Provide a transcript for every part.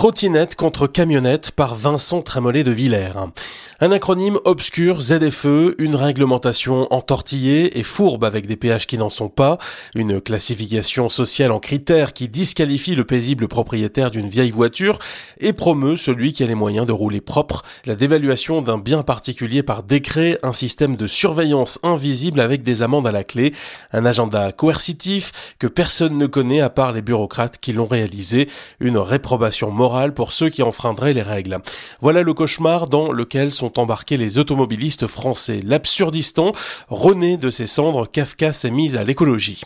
Trottinette contre camionnette par Vincent Trémollet de Villers. Un acronyme obscur, ZFE, une réglementation entortillée et fourbe avec des péages qui n'en sont pas, une classification sociale en critères qui disqualifie le paisible propriétaire d'une vieille voiture et promeut celui qui a les moyens de rouler propre, la dévaluation d'un bien particulier par décret, un système de surveillance invisible avec des amendes à la clé, un agenda coercitif que personne ne connaît à part les bureaucrates qui l'ont réalisé, une réprobation morale pour ceux qui enfreindraient les règles. Voilà le cauchemar dans lequel sont embarqués les automobilistes français. L'absurdistan, rené de ses cendres, Kafka s'est mise à l'écologie.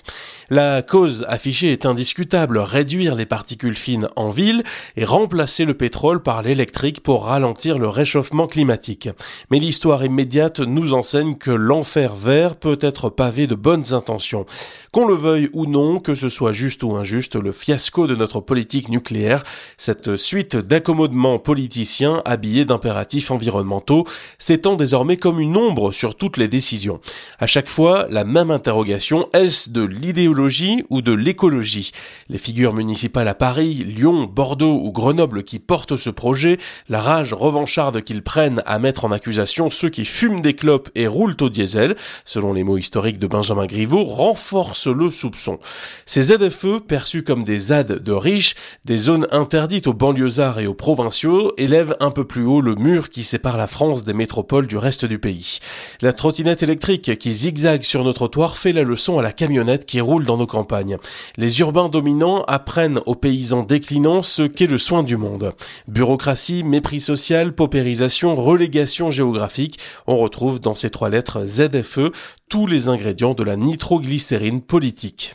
La cause affichée est indiscutable, réduire les particules fines en ville et remplacer le pétrole par l'électrique pour ralentir le réchauffement climatique. Mais l'histoire immédiate nous enseigne que l'enfer vert peut être pavé de bonnes intentions. Qu'on le veuille ou non, que ce soit juste ou injuste, le fiasco de notre politique nucléaire, cette suite d'accommodements politiciens habillés d'impératifs environnementaux, s'étend désormais comme une ombre sur toutes les décisions. À chaque fois, la même interrogation, est-ce de l'idéologie ou de l'écologie? Les figures municipales à Paris, Lyon, Bordeaux ou Grenoble qui portent ce projet, la rage revancharde qu'ils prennent à mettre en accusation ceux qui fument des clopes et roulent au diesel, selon les mots historiques de Benjamin Griveaux, renforce le soupçon. Ces ZFE, perçus comme des ZAD de riches, des zones interdites aux banlieusards et aux provinciaux, élèvent un peu plus haut le mur qui sépare la France des métropoles du reste du pays. La trottinette électrique qui zigzague sur nos trottoirs fait la leçon à la camionnette qui roule dans nos campagnes. Les urbains dominants apprennent aux paysans déclinants ce qu'est le soin du monde. Bureaucratie, mépris social, paupérisation, relégation géographique, on retrouve dans ces trois lettres ZFE tous les ingrédients de la nitroglycérine politique.